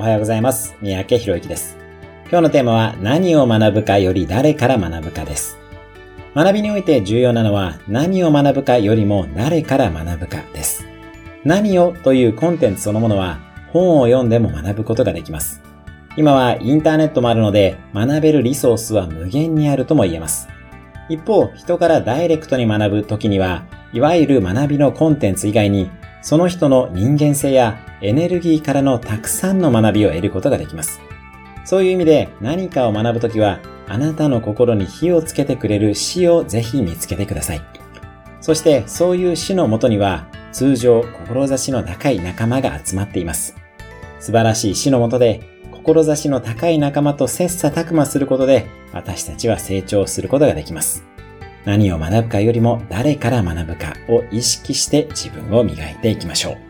おはようございます。三宅博之です。今日のテーマは何を学ぶかより誰から学ぶかです。学びにおいて重要なのは何を学ぶかよりも誰から学ぶかです。何をというコンテンツそのものは本を読んでも学ぶことができます。今はインターネットもあるので学べるリソースは無限にあるとも言えます。一方、人からダイレクトに学ぶ時には、いわゆる学びのコンテンツ以外にその人の人間性やエネルギーからのたくさんの学びを得ることができます。そういう意味で何かを学ぶときは、あなたの心に火をつけてくれる死をぜひ見つけてください。そしてそういう死のもとには、通常志の高い仲間が集まっています。素晴らしい死のもとで、志の高い仲間と切磋琢磨することで、私たちは成長することができます。何を学ぶかよりも誰から学ぶかを意識して自分を磨いていきましょう。